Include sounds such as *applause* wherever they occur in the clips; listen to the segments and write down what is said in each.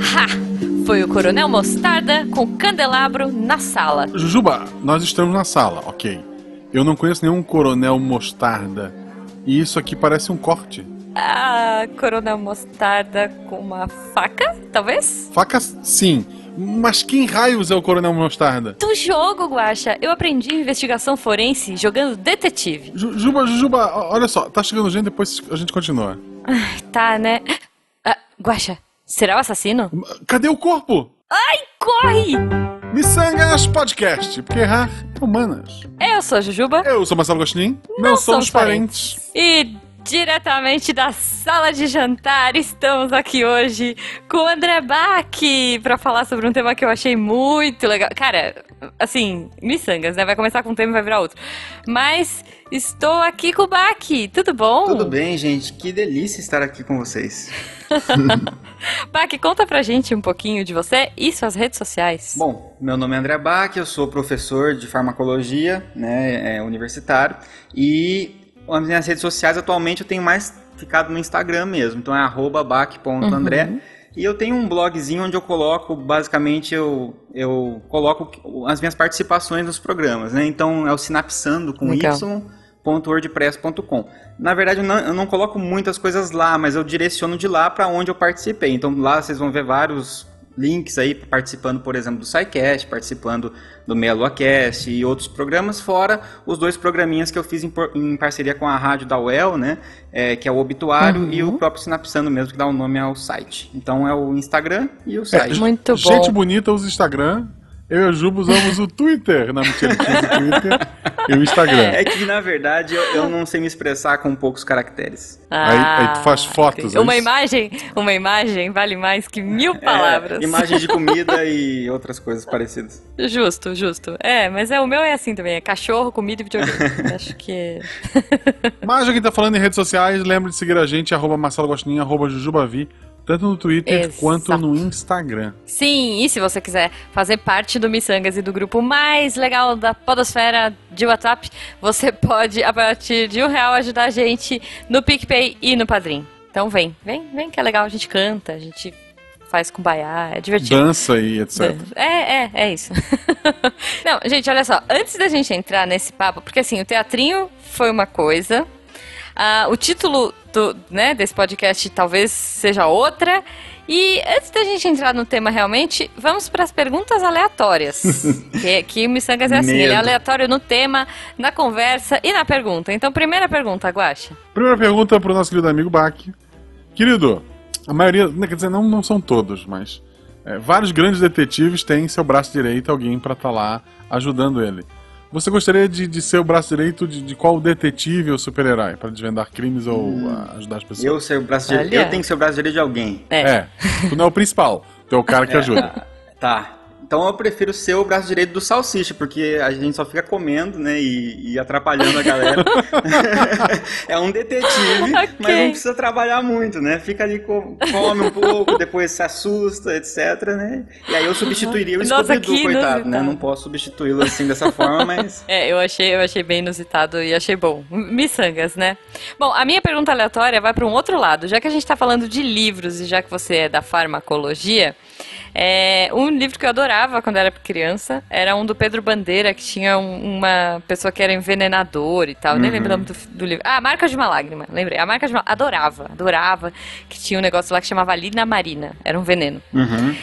Ha! Foi o Coronel Mostarda com o candelabro na sala. Jujuba, nós estamos na sala, ok. Eu não conheço nenhum Coronel Mostarda. E isso aqui parece um corte. Ah, Coronel Mostarda com uma faca, talvez? Faca, sim. Mas quem raios é o Coronel Mostarda? Do jogo, Guaxa. Eu aprendi investigação forense jogando detetive. Ju- Juba, Jujuba, olha só, tá chegando gente, depois a gente continua. Ai, tá, né? Ah, Guaxa, será o assassino? Cadê o corpo? Ai, corre! Missangas Podcast, porque errar é humanas. Eu sou a Jujuba. Eu sou Marcelo Gostin, Não somos parentes. E diretamente da sala de jantar, estamos aqui hoje com o André Bach para falar sobre um tema que eu achei muito legal. Cara, assim, miçangas, né? Vai começar com um tema e vai virar outro. Mas estou aqui com o Bach. Tudo bom? Tudo bem, gente? Que delícia estar aqui com vocês. *laughs* *laughs* Bach, conta pra gente um pouquinho de você e suas redes sociais. Bom, meu nome é André Bach, eu sou professor de farmacologia, né, é, universitário, e as minhas redes sociais atualmente eu tenho mais ficado no Instagram mesmo, então é arroba bac.andré. Uhum. E eu tenho um blogzinho onde eu coloco, basicamente, eu, eu coloco as minhas participações nos programas, né? Então é o sinapsando com Legal. y www.wordpress.com. Na verdade, eu não, eu não coloco muitas coisas lá, mas eu direciono de lá para onde eu participei. Então lá vocês vão ver vários links aí participando, por exemplo, do SciCast, participando do MeloaCast e outros programas, fora os dois programinhas que eu fiz em, em parceria com a rádio da UEL, né? é, que é o Obituário e o próprio Sinapsando mesmo, que dá o nome ao site. Então é o Instagram e o site. *laughs* Muito bom. Gente bonita usa o Instagram. Eu e a Juba usamos o Twitter. Não, mentira, tinha o Twitter e o Instagram. É que, na verdade, eu, eu não sei me expressar com poucos caracteres. Aí- aí tu faz fotos, é Uma imagem, uma imagem vale mais que mil palavras. É, imagem de comida *laughs* e outras coisas parecidas. Justo, justo. É, mas é o meu é assim também, é cachorro, comida e videogame. *laughs* Acho que Mas quem tá falando em redes sociais, lembre de seguir a gente, arroba Marcelo Gostinho, arroba Jujubavi, tanto no Twitter Exato. quanto no Instagram. Sim, e se você quiser fazer parte do Missangas e do grupo mais legal da podosfera de WhatsApp, você *laughs* pode, a partir de um real, ajudar a gente no PicPay e no Padrim. Então vem, vem, vem que é legal, a gente canta, a gente faz com baiá, é divertido. Dança e etc. É, é, é isso. *laughs* Não, gente, olha só. Antes da gente entrar nesse papo, porque assim, o teatrinho foi uma coisa, ah, o título do, né, desse podcast talvez seja outra. E antes da gente entrar no tema realmente, vamos para as perguntas aleatórias. *laughs* que, que o Missangas é assim, ele é Medo. aleatório no tema, na conversa e na pergunta. Então, primeira pergunta, Guaxa. Primeira pergunta pro nosso querido amigo Bach. Querido, a maioria, né, quer dizer, não, não são todos, mas é, vários grandes detetives têm em seu braço direito alguém pra estar lá ajudando ele. Você gostaria de, de ser o braço direito de, de qual detetive ou super-herói? Pra desvendar crimes ou ah, ajudar as pessoas? Eu ser o braço direito. Eu tenho que ser o braço direito de alguém. É. É, tu não é o principal, tu é o cara que ajuda. Tá. Então eu prefiro ser o braço direito do salsicha, porque a gente só fica comendo, né? E, e atrapalhando a galera. *laughs* é um detetive, *laughs* Ok. mas não precisa trabalhar muito, né? Fica ali, co- come um pouco, depois se assusta, etc, né? E aí eu substituiria o Nossa, Scooby-Doo, coitado, né? Não posso substituí-lo assim dessa forma, mas... *laughs* É, eu achei, eu achei bem inusitado e achei bom. Missangas, né? Bom, a minha pergunta aleatória vai para um outro lado. Já que a gente está falando de livros e já que você é da farmacologia, é, um livro que eu adorava quando era criança era um do Pedro Bandeira, que tinha um- uma pessoa que era envenenador e tal. Nem Uhum. lembro o nome do, do livro. Ah, Marca de uma Lágrima. Lembrei. A Marca de uma Adorava, adorava. Que tinha um negócio lá que chamava Lina Marina. Era um veneno. Uhum.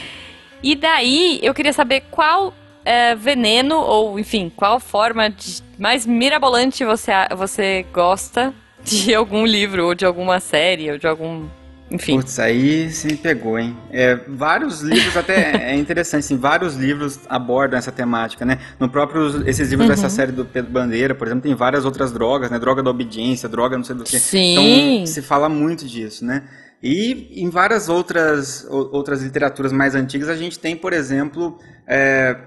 E daí eu queria saber qual é, veneno, ou enfim, qual forma de- mais mirabolante você, você gosta de *laughs* algum livro, ou de alguma série, ou de algum. Enfim. Putz, aí você me pegou, hein? É, vários livros, até *laughs* é interessante, assim, vários livros abordam essa temática, né? No próprio, esses livros dessa série do Pedro Bandeira, por exemplo, tem várias outras drogas, né? Droga da obediência, droga não sei do que. Sim. Então, se fala muito disso, né? E em várias outras, outras literaturas mais antigas, a gente tem, por exemplo, é,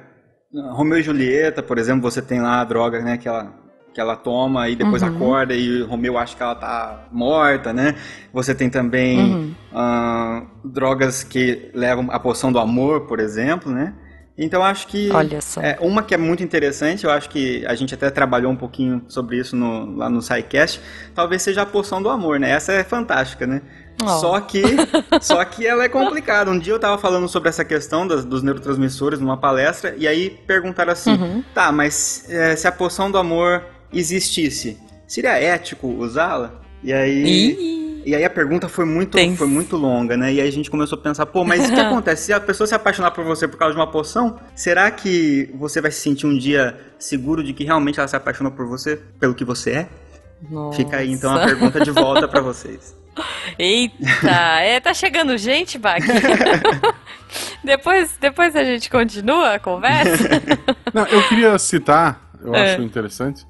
Romeu e Julieta, por exemplo, você tem lá a droga, né? Que ela, que ela toma e depois Uhum. acorda e Romeu acha que ela tá morta, né? Você tem também Uhum. ah, drogas que levam a poção do amor, por exemplo, né? Então acho que Olha só. É, uma que é muito interessante, eu acho que a gente até trabalhou um pouquinho sobre isso no, lá no SciCast, talvez seja a poção do amor, né? Essa é fantástica, né? Oh. Só que *laughs* só que ela é complicada. Um dia eu tava falando sobre essa questão das, dos neurotransmissores numa palestra, e aí perguntaram assim: Uhum. tá, mas é, se a poção do amor existisse, seria ético usá-la? E aí. Ih, E aí a pergunta foi muito, Tem- foi muito longa, né? E aí a gente começou a pensar, pô, mas o que *laughs* acontece? Se a pessoa se apaixonar por você por causa de uma poção, será que você vai se sentir um dia seguro de que realmente ela se apaixonou por você pelo que você é? Fica aí então a nossa. pergunta de volta pra *laughs* vocês. Eita, é, tá chegando gente, Bach. *laughs* depois, depois a gente continua a conversa. Não, eu queria citar, eu É. acho interessante,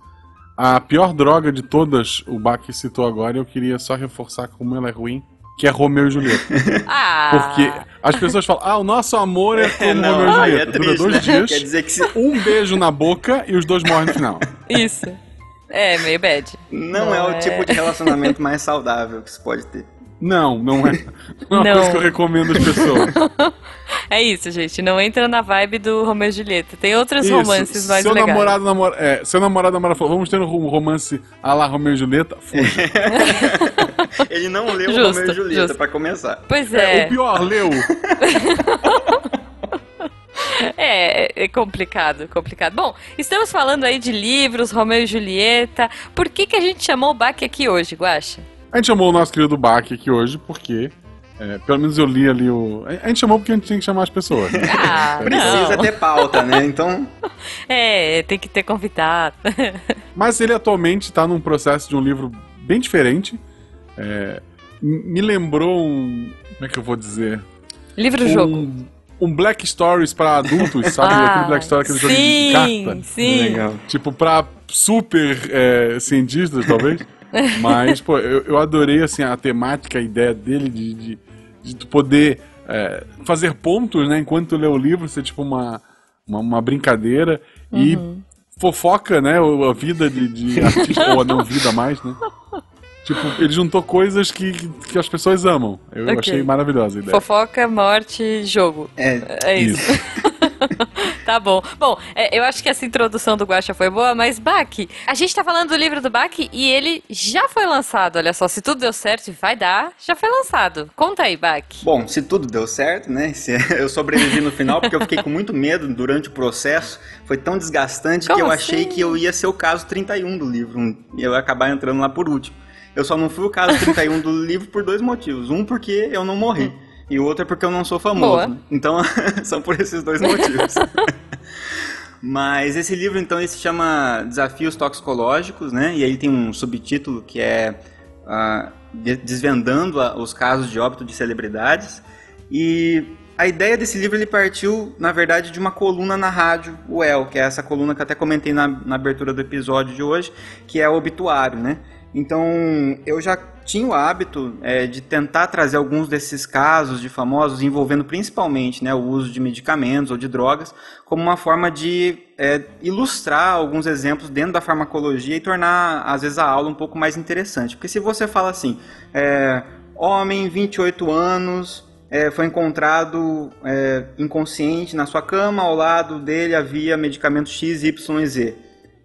a pior droga de todas, o Bach citou agora, e eu queria só reforçar como ela é ruim, que é Romeu e Julieta. *laughs* Ah, Porque as pessoas falam, ah, o nosso amor é *laughs* como não, Romeu e aí Julieta. é Dura dois né? dias, Quer dizer que se um beijo na boca e os dois morrem no final. isso. É, meio bad. não, é Não o é. tipo de relacionamento mais saudável que se pode ter. Não, não é. *laughs* Não é uma Não. coisa que eu recomendo às pessoas. *laughs* É isso, gente. Não entra na vibe do Romeu e Julieta. Tem outros Isso, romances mais seu legais. namorado namora, é, seu namorado namora falou, vamos ter um romance a la Romeu e Julieta? Fuja. *laughs* Ele não leu Justo, Romeu e Julieta justo. pra começar. Pois É, é, o pior, leu. é, é complicado, complicado. Bom, estamos falando aí de livros, Romeu e Julieta. Por que, que a gente chamou o Bach aqui hoje, Guaxa? A gente chamou o nosso querido Bach aqui hoje porque, é, pelo menos eu li ali o... A gente chamou porque a gente tinha que chamar as pessoas. né? *laughs* Ah, Precisa não. ter pauta, né? Então, *laughs* É, tem que ter convidado. *laughs* Mas ele atualmente está num processo de um livro bem diferente. É, me lembrou um... Como é que eu vou dizer? Livro-jogo. Um, um Black Stories para adultos, sabe? Ah, Aquele Black Story, aquele jogo de sim, carta. sim. legal. Tipo, pra super é, cientistas, talvez. Mas, pô, eu, eu adorei, assim, a temática, a ideia dele de, de, de tu poder é, fazer pontos, né? Enquanto tu lê o livro, ser tipo uma, uma, uma brincadeira. E Uhum. fofoca, né? A vida de, de *laughs* artista, ou a não vida mais, né? Tipo, ele juntou coisas que, que as pessoas amam. Eu Ok. achei maravilhosa a ideia. Fofoca, morte, jogo. É, É isso. *laughs* tá bom. Bom, é, eu acho que essa introdução do Guaxa foi boa, mas Bach, a gente tá falando do livro do Bach e ele já foi lançado. Olha só, se tudo deu certo vai dar, já foi lançado. Conta aí, Bach. Bom, se tudo deu certo, né? Se *laughs* eu sobrevivi no final, porque eu fiquei com muito medo durante o processo. Foi tão desgastante Como que eu assim? achei que eu ia ser o caso 31 do livro. E eu ia acabar entrando lá por último. Eu só não fui o caso 31 do livro por dois motivos. Um, porque eu não morri. E o outro é porque eu não sou famoso. Né? Então, *laughs* são por esses dois motivos. *laughs* Mas esse livro, então, ele se chama Desafios Toxicológicos, né? E aí tem um subtítulo que é de- Desvendando os casos de óbito de celebridades. E a ideia desse livro ele partiu, na verdade, de uma coluna na rádio UEL, que é essa coluna que eu até comentei na, na abertura do episódio de hoje, que é o obituário, né? Então, eu já tinha o hábito é, de tentar trazer alguns desses casos de famosos envolvendo principalmente né, o uso de medicamentos ou de drogas como uma forma de é, ilustrar alguns exemplos dentro da farmacologia e tornar, às vezes, a aula um pouco mais interessante. Porque se você fala assim, é, homem, 28 anos, é, foi encontrado é, inconsciente na sua cama, ao lado dele havia medicamento X, Y e Z.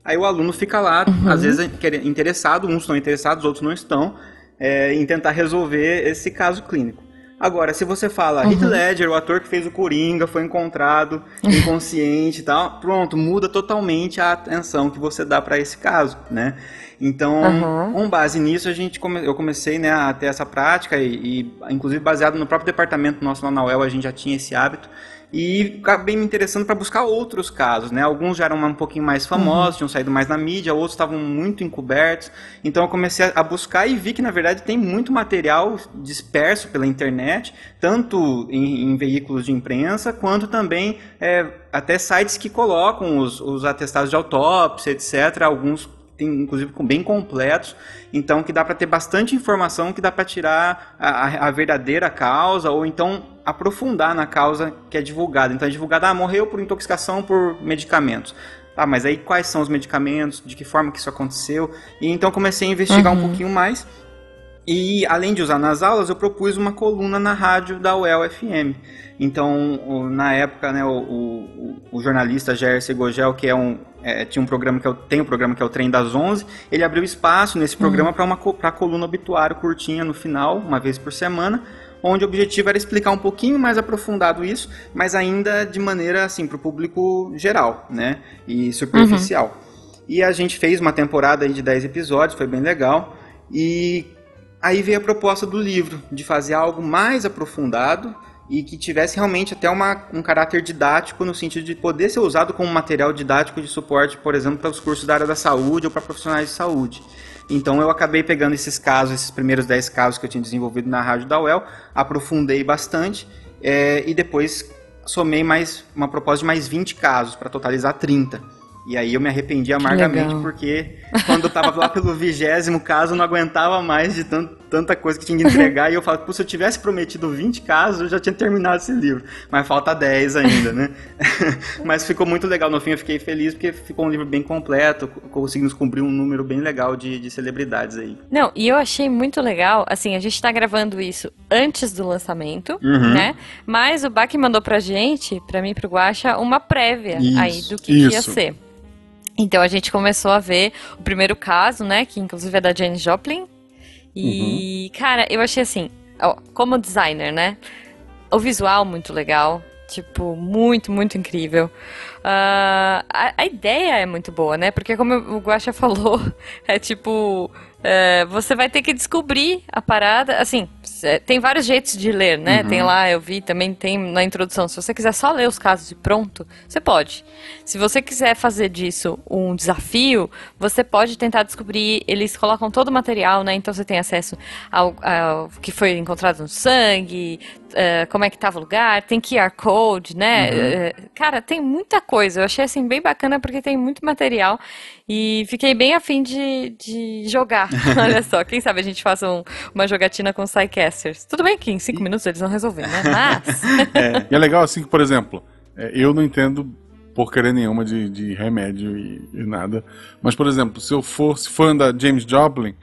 Aí o aluno fica lá, às vezes quer- interessado, uns estão interessados, outros não estão, é, em tentar resolver esse caso clínico. Agora, se você fala Heath Ledger, o ator que fez o Coringa, foi encontrado inconsciente e tal, pronto, muda totalmente a atenção que você dá para esse caso, né? Então, Aham. com base nisso, a gente come- eu comecei né, a ter essa prática e, e, inclusive, baseado no próprio departamento nosso lá na UEL, a gente já tinha esse hábito. E acabei me interessando para buscar outros casos, né? Alguns já eram um pouquinho mais famosos, tinham saído mais na mídia, outros estavam muito encobertos. Então eu comecei a buscar e vi que na verdade tem muito material disperso pela internet, tanto em, em veículos de imprensa, quanto também é, até sites que colocam os, os atestados de autópsia, etc. Alguns tem, inclusive bem completos, então que dá para ter bastante informação que dá para tirar a, a- verdadeira causa ou então aprofundar na causa que é divulgada. Então é divulgada, ah, morreu por intoxicação por medicamentos. Ah, mas aí quais são os medicamentos, de que forma que isso aconteceu? E então comecei a investigar um pouquinho mais E além de usar nas aulas, eu propus uma coluna na rádio da UEL FM. Então, na época, né, o, o, o jornalista Jair Segogel, que é um, é, tinha um programa que eu tenho um programa que é o Trem das 11, ele abriu espaço nesse programa uhum. para uma pra coluna obituário curtinha no final, uma vez por semana, onde o objetivo era explicar um pouquinho mais aprofundado isso, mas ainda de maneira assim para o público geral, né, e superficial. Uhum. E a gente fez uma temporada de 10 episódios, foi bem legal. E aí veio a proposta do livro de fazer algo mais aprofundado e que tivesse realmente até uma, um caráter didático no sentido de poder ser usado como material didático de suporte, por exemplo, para os cursos da área da saúde ou para profissionais de saúde. Então eu acabei pegando esses casos, esses primeiros 10 casos que eu tinha desenvolvido na rádio da UEL, aprofundei bastante é, e depois somei mais uma proposta de mais 20 casos para totalizar 30. E aí eu me arrependi amargamente porque quando eu tava lá pelo *laughs* vigésimo caso eu não aguentava mais de tanto, tanta coisa que tinha que entregar e eu falo, se eu tivesse prometido 20 casos eu já tinha terminado esse livro, mas falta 10 ainda, né? *laughs* mas ficou muito legal, no fim eu fiquei feliz porque ficou um livro bem completo, conseguimos cumprir um número bem legal de, de celebridades aí. Não, e eu achei muito legal, assim, a gente tá gravando isso antes do lançamento, uhum. né? Mas o Bach mandou pra gente, pra mim e pro Guacha, uma prévia isso, aí do que, que ia ser. Então a gente começou a ver o primeiro caso, né? Que inclusive é da Jane Joplin. E, uhum. cara, eu achei assim, ó, como designer, né? O visual muito legal. Tipo, muito, muito incrível. Uh, a, a, ideia é muito boa, né? Porque como o Guaxa *laughs* falou, é tipo é, você vai ter que descobrir a parada. Assim, tem vários jeitos de ler, né? Uhum. Tem lá, eu vi, também tem na introdução. Se você quiser só ler os casos e pronto, você pode. Se você quiser fazer disso um desafio, você pode tentar descobrir. Eles colocam todo o material, né? Então você tem acesso ao, ao que foi encontrado no sangue, uh, como é que estava o lugar, tem QR Code, né? Uhum. Uh, cara, tem muita coisa. Eu achei assim bem bacana porque tem muito material e fiquei bem afim de, de jogar. *laughs* Olha só, quem sabe a gente faça um, uma jogatina com Psycasters. Tudo bem que em cinco minutos eles vão resolver, né? *laughs* Mas. é, e é legal assim que, por exemplo, é, eu não entendo porcaria nenhuma de, de remédio e, e, nada. Mas, por exemplo, se eu fosse fã da James Joplin,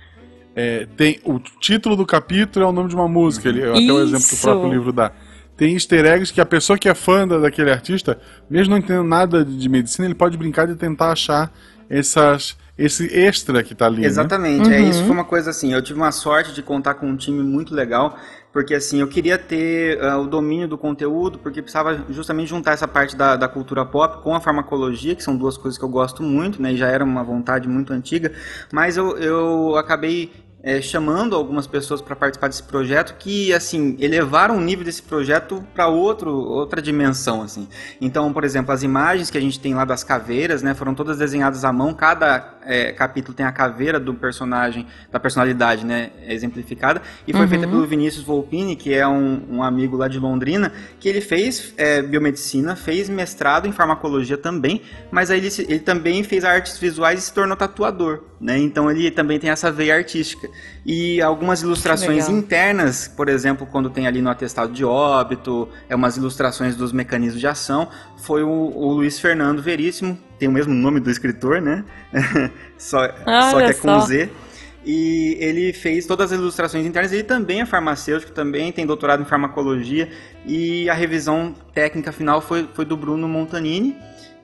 é, tem o título do capítulo é o nome de uma música. Ele, até o exemplo que o próprio livro dá. Tem easter eggs que a pessoa que é fã da, daquele artista, mesmo não entendendo nada de, de medicina, ele pode brincar de tentar achar essas, esse extra que tá ali. Né? Exatamente, né? uhum. é, isso foi uma coisa assim. Eu tive uma sorte de contar com um time muito legal, porque assim, eu queria ter uh, o domínio do conteúdo, porque precisava justamente juntar essa parte da, da cultura pop com a farmacologia, que são duas coisas que eu gosto muito, né? E já era uma vontade muito antiga, mas eu, eu acabei é, chamando algumas pessoas para participar desse projeto que assim elevaram o nível desse projeto para outro outra dimensão assim então por exemplo as imagens que a gente tem lá das caveiras né foram todas desenhadas à mão cada é, capítulo tem a caveira do personagem da personalidade né exemplificada e foi uhum. feita pelo Vinícius Volpini que é um, um, amigo lá de Londrina que ele fez é, biomedicina fez mestrado em farmacologia também mas aí ele, ele também fez artes visuais e se tornou tatuador né? Então ele também tem essa veia artística. E algumas ilustrações internas, por exemplo, quando tem ali no atestado de óbito, é umas ilustrações dos mecanismos de ação, foi o, o Luiz Fernando Veríssimo, tem o mesmo nome do escritor, né? *laughs* só, só que é com Z. E ele fez todas as ilustrações internas. Ele também é farmacêutico, também tem doutorado em farmacologia. E a revisão técnica final foi, foi do Bruno Montanini,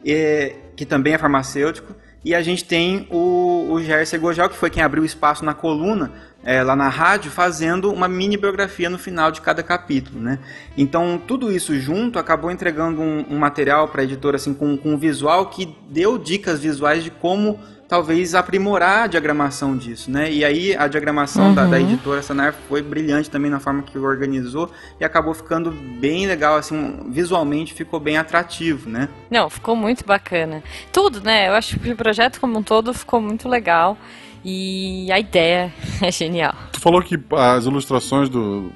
é, que também é farmacêutico. E a gente tem o, o Jair Segojal, que foi quem abriu espaço na coluna, é, lá na rádio, fazendo uma mini biografia no final de cada capítulo, né? Então, tudo isso junto acabou entregando um, um material para a editora, assim, com, com um visual que deu dicas visuais de como talvez aprimorar a diagramação disso, né? E aí a diagramação uhum. da, da, uhum. editora Sanar foi brilhante também na forma que organizou e acabou ficando bem legal, assim, visualmente ficou bem atrativo, né? Não, ficou muito bacana. Tudo, né? Eu acho que o projeto como um todo ficou muito legal e a ideia *laughs* é genial. Tu falou que as ilustrações do,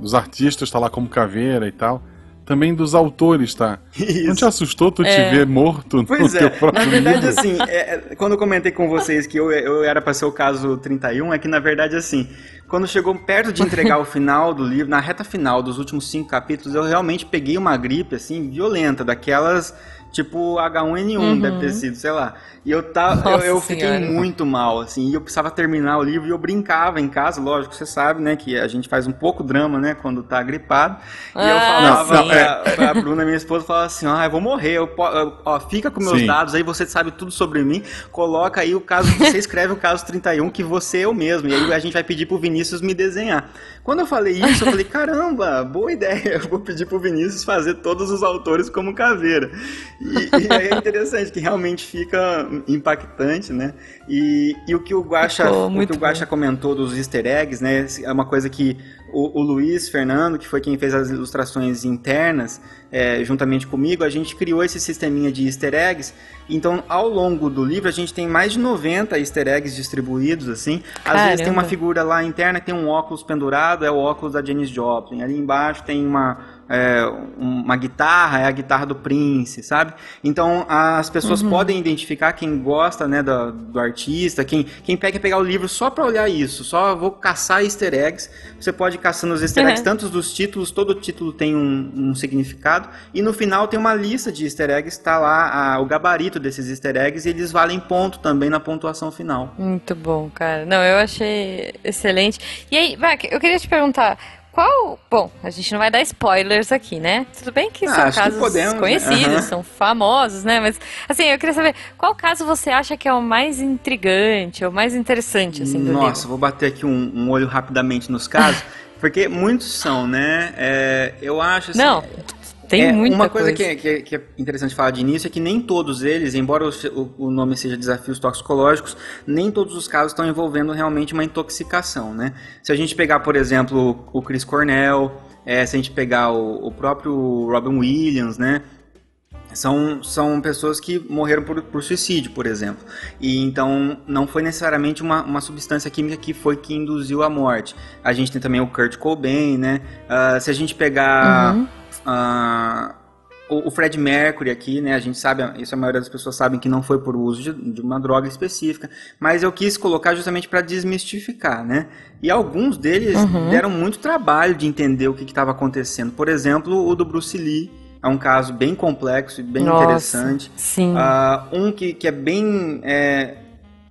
dos artistas tá lá como caveira e tal também dos autores, tá? Isso. Não te assustou tu é. te ver morto pois no é. teu próprio Na verdade, livro? assim, é, é, quando eu comentei com vocês que eu, eu era para ser o caso 31, é que na verdade, assim, quando chegou perto de entregar o final do livro, na reta final dos últimos cinco capítulos, eu realmente peguei uma gripe, assim, violenta, daquelas tipo H1N1 uhum. deve ter sido, sei lá. E eu, tava, eu, eu, fiquei muito mal, assim, e eu precisava terminar o livro e eu brincava em casa, lógico, você sabe, né, que a gente faz um pouco drama, né, quando tá gripado. E ah, eu falava não, pra, pra Bruna, minha esposa, falava assim, ah, eu vou morrer, eu, ó, fica com meus sim. dados aí, você sabe tudo sobre mim, coloca aí o caso, você *laughs* escreve o caso 31, que você é eu mesmo, e aí a gente vai pedir pro Vinícius me desenhar. Quando eu falei isso, eu falei, *laughs* caramba, boa ideia, eu vou pedir pro Vinícius fazer todos os autores como caveira. E, e aí é interessante, que realmente fica impactante, né? E, e o que o Guaxa, o que o Guaxa comentou dos easter eggs, né? É uma coisa que o, o Luiz Fernando, que foi quem fez as ilustrações internas, é, juntamente comigo, a gente criou esse sisteminha de easter eggs. Então, ao longo do livro, a gente tem mais de 90 easter eggs distribuídos, assim. Às Caramba. vezes tem uma figura lá interna que tem um óculos pendurado, é o óculos da Janis Joplin. Ali embaixo tem uma é, uma guitarra, é a guitarra do Prince, sabe? Então as pessoas uhum. podem identificar quem gosta né, do, do artista, quem, quem quer pegar o livro só para olhar isso, só vou caçar easter eggs. Você pode ir caçando os easter eggs, uhum. tanto dos títulos, todo título tem um, um, significado, e no final tem uma lista de easter eggs, está lá a, o gabarito desses easter eggs e eles valem ponto também na pontuação final. Muito bom, cara. Não, eu achei excelente. E aí, Vac, eu queria te perguntar. Qual. Bom, a gente não vai dar spoilers aqui, né? Tudo bem que ah, são casos que podemos, né? conhecidos, né? uhum. são famosos, né? Mas, assim, eu queria saber qual caso você acha que é o mais intrigante, ou mais interessante, assim, do Nossa, livro? vou bater aqui um, um olho rapidamente nos casos, *laughs* porque muitos são, né? É, eu acho assim. Não. Tem é, muita uma coisa, coisa. Que, é, que, é interessante falar de início é que nem todos eles, embora o, o, nome seja desafios toxicológicos, nem todos os casos estão envolvendo realmente uma intoxicação, né? Se a gente pegar, por exemplo, o Chris Cornell, é, se a gente pegar o, o próprio Robin Williams, né? são, são pessoas que morreram por, por, suicídio, por exemplo. E então não foi necessariamente uma, uma substância química que foi que induziu a morte. A gente tem também o Kurt Cobain, né? Uh, se a gente pegar uhum. Uh, o, o Fred Mercury aqui, né? A gente sabe, isso a maioria das pessoas sabem que não foi por uso de, de uma droga específica, mas eu quis colocar justamente para desmistificar, né? E alguns deles uhum. deram muito trabalho de entender o que estava acontecendo. Por exemplo, o do Bruce Lee, é um caso bem complexo e bem Nossa, interessante. Sim. Uh, um que, que é bem é,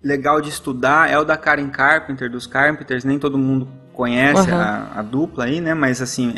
legal de estudar é o da Karen Carpenter, dos Carpenters. Nem todo mundo conhece uhum. a, a, dupla aí, né? Mas assim,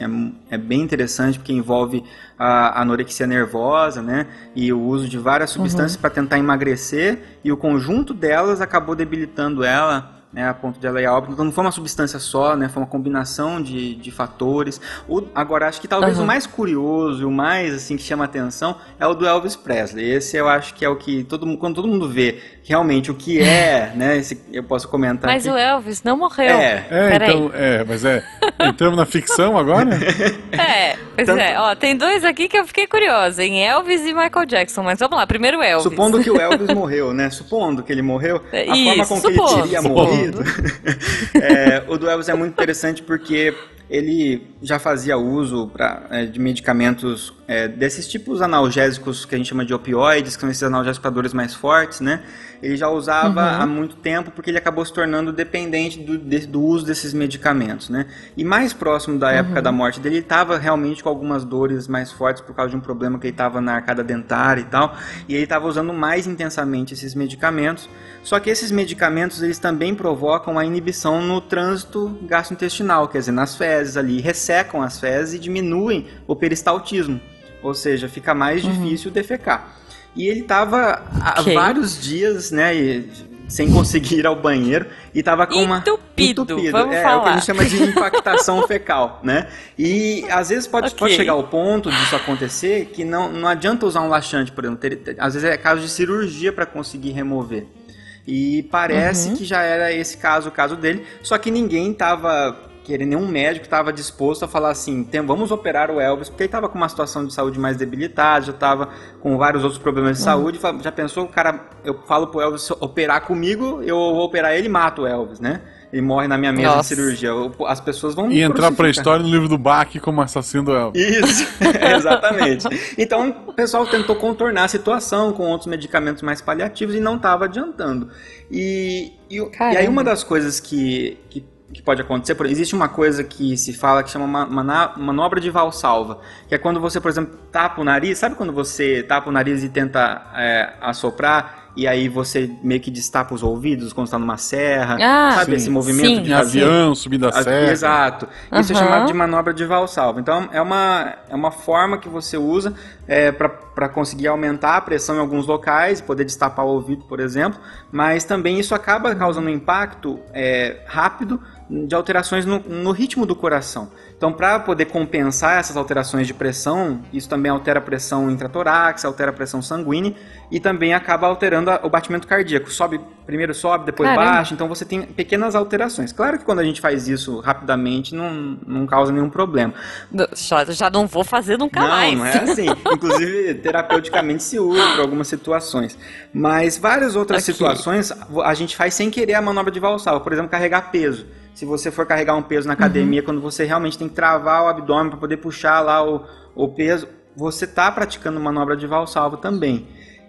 é, é bem interessante porque envolve a anorexia nervosa, né? E o uso de várias substâncias uhum. para tentar emagrecer e o conjunto delas acabou debilitando ela né, a ponto de ela ir a óbito. Então não foi uma substância só, né, foi uma combinação de, de fatores. O, agora, acho que talvez uhum. o mais curioso e o mais assim que chama atenção é o do Elvis Presley. Esse eu acho que é o que todo quando todo mundo vê realmente o que é, *laughs* né, esse, eu posso comentar Mas aqui. o Elvis não morreu. É, é então, é, mas é, entramos na ficção agora? *laughs* é, pois Tanto... é. Ó, tem dois aqui que eu fiquei curiosa, em Elvis e Michael Jackson, mas vamos lá, primeiro Elvis. Supondo que o *laughs* Elvis morreu, né, supondo que ele morreu, a Isso, forma com supondo, que ele teria supondo. morrido *laughs* é, o do Elvis é muito interessante porque ele já fazia uso pra, é, de medicamentos é, desses tipos analgésicos que a gente chama de opioides, que são esses analgésicos para dores mais fortes, né? Ele já usava uhum. há muito tempo porque ele acabou se tornando dependente do, de, do uso desses medicamentos, né? E mais próximo da época uhum. da morte dele, ele estava realmente com algumas dores mais fortes por causa de um problema que ele estava na arcada dentária e tal, e ele estava usando mais intensamente esses medicamentos. Só que esses medicamentos eles também provocam a inibição no trânsito gastrointestinal, quer dizer, nas fezes ali, ressecam as fezes e diminuem o peristaltismo, ou seja, fica mais uhum. difícil defecar. E ele estava okay. há vários dias, né, sem conseguir ir ao banheiro e estava com uma entupido, entupido. Vamos é, falar. é o que a gente chama de impactação *laughs* fecal, né? E às vezes pode, okay. pode chegar ao ponto disso acontecer que não, não adianta usar um laxante, por exemplo, ter, às vezes é caso de cirurgia para conseguir remover. E parece uhum. que já era esse caso, o caso dele, só que ninguém estava querer nenhum médico estava disposto a falar assim, vamos operar o Elvis, porque ele estava com uma situação de saúde mais debilitada, já estava com vários outros problemas de uhum. saúde, já pensou, o cara, eu falo pro Elvis operar comigo, eu vou operar ele e mato o Elvis, né? Ele morre na minha mesa Nossa. de cirurgia. As pessoas vão E entrar pra história no livro do Bach como assassino do Elvis. Isso, *laughs* *laughs* exatamente. Então o pessoal tentou contornar a situação com outros medicamentos mais paliativos e não estava adiantando. E, e, e aí uma das coisas que, que que pode acontecer, existe uma coisa que se fala que chama manobra de valsalva, que é quando você, por exemplo, tapa o nariz, sabe quando você tapa o nariz e tenta é, assoprar e aí você meio que destapa os ouvidos quando está numa serra, ah, sabe? Sim, esse movimento sim, de avião, subindo a serra. Exato. Isso uhum. é chamado de manobra de valsalva. Então é uma, é uma forma que você usa é, para conseguir aumentar a pressão em alguns locais, poder destapar o ouvido, por exemplo, mas também isso acaba causando um impacto é, rápido de alterações no, no ritmo do coração. Então, para poder compensar essas alterações de pressão, isso também altera a pressão intratorácica, altera a pressão sanguínea e também acaba alterando a, o batimento cardíaco. Sobe, primeiro sobe, depois Caramba. baixa, então você tem pequenas alterações. Claro que quando a gente faz isso rapidamente não, não causa nenhum problema. Já, já não vou fazer nunca não, mais. Não, é assim. *laughs* Inclusive, terapeuticamente se usa para algumas situações. Mas várias outras Aqui. situações a gente faz sem querer a manobra de valsalva. Por exemplo, carregar peso se você for carregar um peso na academia, uhum. quando você realmente tem que travar o abdômen para poder puxar lá o, o peso, você está praticando manobra de valsalva também.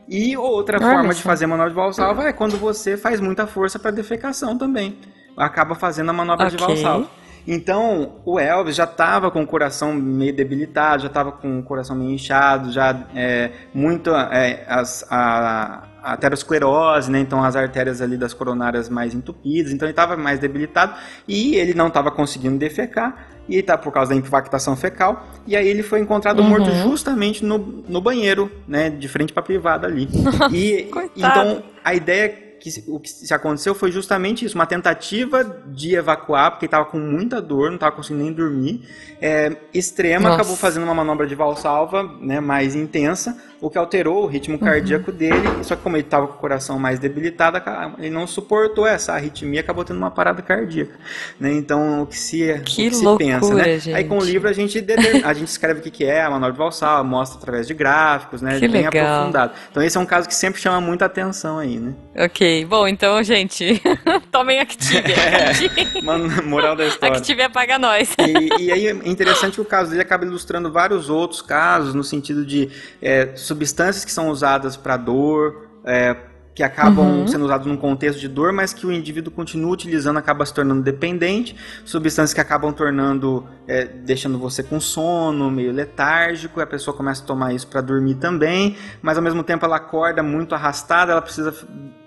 E outra Olha forma isso. de fazer manobra de valsalva é quando você faz muita força para defecação também. Acaba fazendo a manobra okay. de valsalva. Então, o Elvis já estava com o coração meio debilitado, já estava com o coração meio inchado, já é, muito é, as, a, aterosclerose, né? Então as artérias ali das coronárias mais entupidas, então ele estava mais debilitado e ele não estava conseguindo defecar e está por causa da impactação fecal e aí ele foi encontrado uhum. morto justamente no, no banheiro, né? De frente para a privada ali. *laughs* e então a ideia que o que se aconteceu foi justamente isso, uma tentativa de evacuar, porque estava com muita dor, não estava conseguindo nem dormir, é, extrema, Nossa. acabou fazendo uma manobra de valsalva né, mais intensa, o que alterou o ritmo uhum. cardíaco uhum. dele, só que como ele estava com o coração mais debilitado, ele não suportou essa arritmia, acabou tendo uma parada cardíaca. Né? Então, o que se, que o que loucura, se pensa, né? Gente. Aí com o livro a gente, *laughs* a gente escreve o que é a manobra de valsalva, mostra através de gráficos, né? Que bem legal. aprofundado. Então esse é um caso que sempre chama muita atenção aí, né? Ok, bom, então, gente, *laughs* tomem Activia. *laughs* É, *laughs* moral da história. Activia paga nós. E, e, aí é interessante que o caso dele acaba ilustrando vários outros casos, no sentido de é, substâncias que são usadas para dor, é, que acabam uhum. sendo usados num contexto de dor, mas que o indivíduo continua utilizando, acaba se tornando dependente, substâncias que acabam tornando, é, deixando você com sono, meio letárgico, a pessoa começa a tomar isso para dormir também, mas ao mesmo tempo ela acorda muito arrastada, ela precisa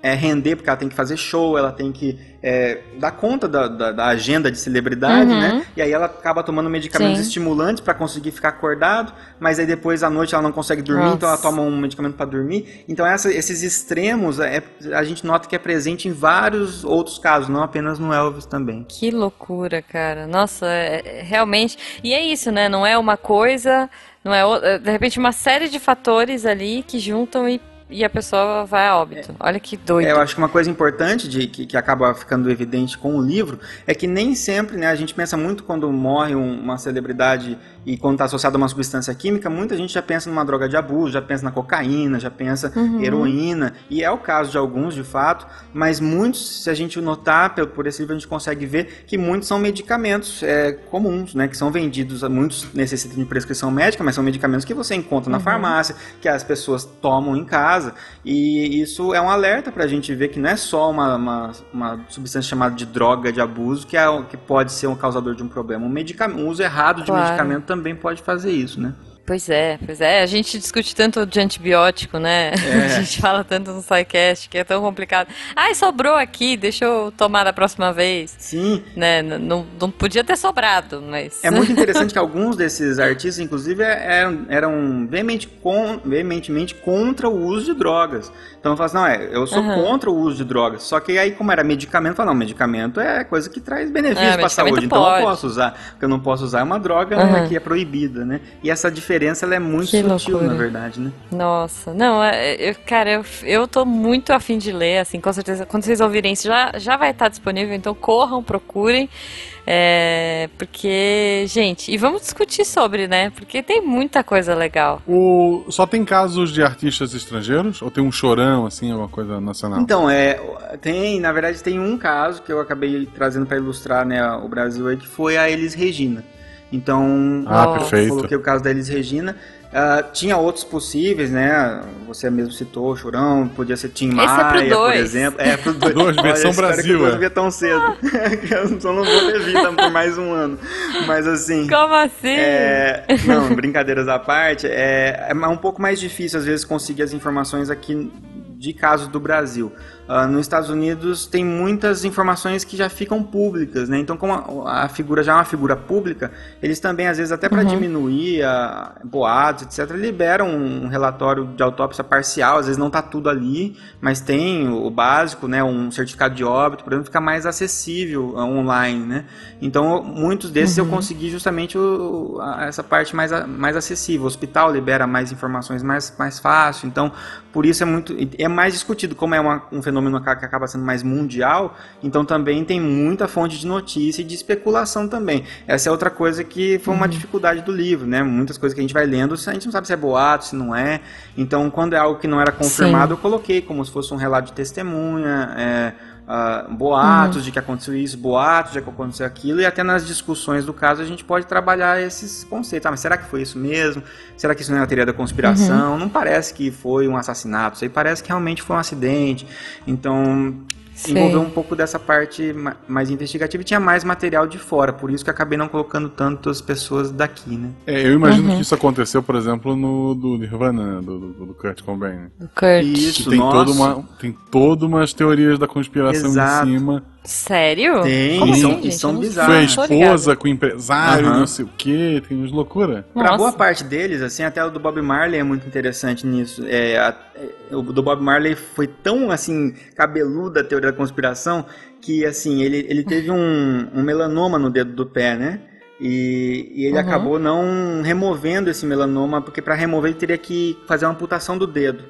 é, render, porque ela tem que fazer show, ela tem que é, dar conta da, da, da, agenda de celebridade, uhum. né? E aí ela acaba tomando medicamentos Sim. estimulantes para conseguir ficar acordado, mas aí depois à noite ela não consegue dormir, Nossa. então ela toma um medicamento para dormir. Então essa, esses extremos é, a gente nota que é presente em vários outros casos, não apenas no Elvis também. Que loucura, cara. Nossa, é, é realmente. E é isso, né? Não é uma coisa, não é, é de repente uma série de fatores ali que juntam e e a pessoa vai a óbito. É. Olha que doido. É, eu acho que uma coisa importante de, que, que acaba ficando evidente com o livro é que nem sempre, né, a gente pensa muito quando morre um, uma celebridade e quando está associado a uma substância química, muita gente já pensa numa droga de abuso, já pensa na cocaína, já pensa uhum. heroína, e é o caso de alguns de fato, mas muitos, se a gente notar por esse livro, a gente consegue ver que muitos são medicamentos é, comuns, né, que são vendidos, muitos necessitam de prescrição médica, mas são medicamentos que você encontra na uhum. farmácia, que as pessoas tomam em casa, e isso é um alerta para a gente ver que não é só uma, uma, uma, substância chamada de droga de abuso que, é, que pode ser um causador de um problema. Um, um uso errado de claro. medicamento também pode fazer isso, né? Pois é, pois é. A gente discute tanto de antibiótico, né? É. *laughs* A gente fala tanto no SciCast que é tão complicado. Ai, sobrou aqui, deixa eu tomar da próxima vez. Sim. Né? Não, não podia ter sobrado, mas. É muito *laughs* interessante que alguns desses artistas, inclusive, eram, eram veemente com, veementemente contra o uso de drogas. Então eu falo assim, não, é, eu sou uhum. contra o uso de drogas. Só que aí, como era medicamento, eu falo, não, medicamento é coisa que traz benefícios é, para a saúde. Então eu posso usar. O que eu não posso usar é uma droga uhum. né, que é proibida, né? E essa diferença diferença ela é muito que sutil, loucura. na verdade, né? Nossa, não, é, eu, cara, eu, eu tô muito afim de ler, assim, com certeza. Quando vocês ouvirem isso, já, já vai estar disponível, então corram, procurem. É, porque, gente, e vamos discutir sobre, né? Porque tem muita coisa legal. O, só tem casos de artistas estrangeiros? Ou tem um chorão, assim, alguma coisa nacional? Então, é, tem, na verdade, tem um caso que eu acabei trazendo para ilustrar né, o Brasil aí, que foi a Elis Regina. Então, ah, perfeito. coloquei o caso da Elis Regina. Uh, tinha outros possíveis, né? Você mesmo citou o Chorão, podia ser Tim Maia, é pro por exemplo. É, pro dois. *laughs* Dois, versão espero Brasil, Que eu é. não tão cedo. *laughs* eu só não vou ter vida por mais um ano. Mas assim. Como assim? É, não, brincadeiras à parte, é, é um pouco mais difícil às vezes conseguir as informações aqui de casos do Brasil. Uh, nos Estados Unidos tem muitas informações que já ficam públicas, né? Então, como a, a figura já é uma figura pública, eles também, às vezes, até para Uhum. diminuir a, boatos, etc., liberam um relatório de autópsia parcial, às vezes não está tudo ali, mas tem o básico, né? Um certificado de óbito, por exemplo, fica mais acessível uh, online, né? Então, muitos desses eu consegui justamente o, a- essa parte mais, mais acessível. O hospital libera mais informações mais, mais fácil, então, por isso é muito é mais discutido, como é uma- um fenômeno que acaba sendo mais mundial, então também tem muita fonte de notícia e de especulação também. Essa é outra coisa que foi uma dificuldade do livro, né? Muitas coisas que a gente vai lendo, a gente não sabe se é boato, se não é. Então, quando é algo que não era confirmado, eu coloquei como se fosse um relato de testemunha, é, ah, boatos de que aconteceu isso, boatos de que aconteceu aquilo, e até nas discussões do caso a gente pode trabalhar esses conceitos. Ah, mas será que foi isso mesmo? Será que isso não é uma teoria da conspiração? Não parece que foi um assassinato, isso aí parece que realmente foi um acidente. Então, Sei. envolveu um pouco dessa parte ma- mais investigativa e tinha mais material de fora, por isso que acabei não colocando tantas pessoas daqui, né? É, eu imagino Uhum. que isso aconteceu, por exemplo, no do Nirvana, né, do, do, do Kurt Cobain. né? Do Kurt. Isso. Que tem, nossa. toda uma, tem toda umas teorias da conspiração Exato. em cima. Sério? Tem, Como e são- assim, e são bizarros. Foi a esposa com o empresário, Aham. não sei o que, tem uns loucura. Pra Nossa. boa parte deles, assim, até o do Bob Marley é muito interessante nisso. É, a- é, o do Bob Marley foi tão, assim, cabeluda a teoria da conspiração que, assim, ele, ele teve um, um melanoma no dedo do pé, né? E, e ele Uhum. acabou não removendo esse melanoma, porque para remover ele teria que fazer uma amputação do dedo.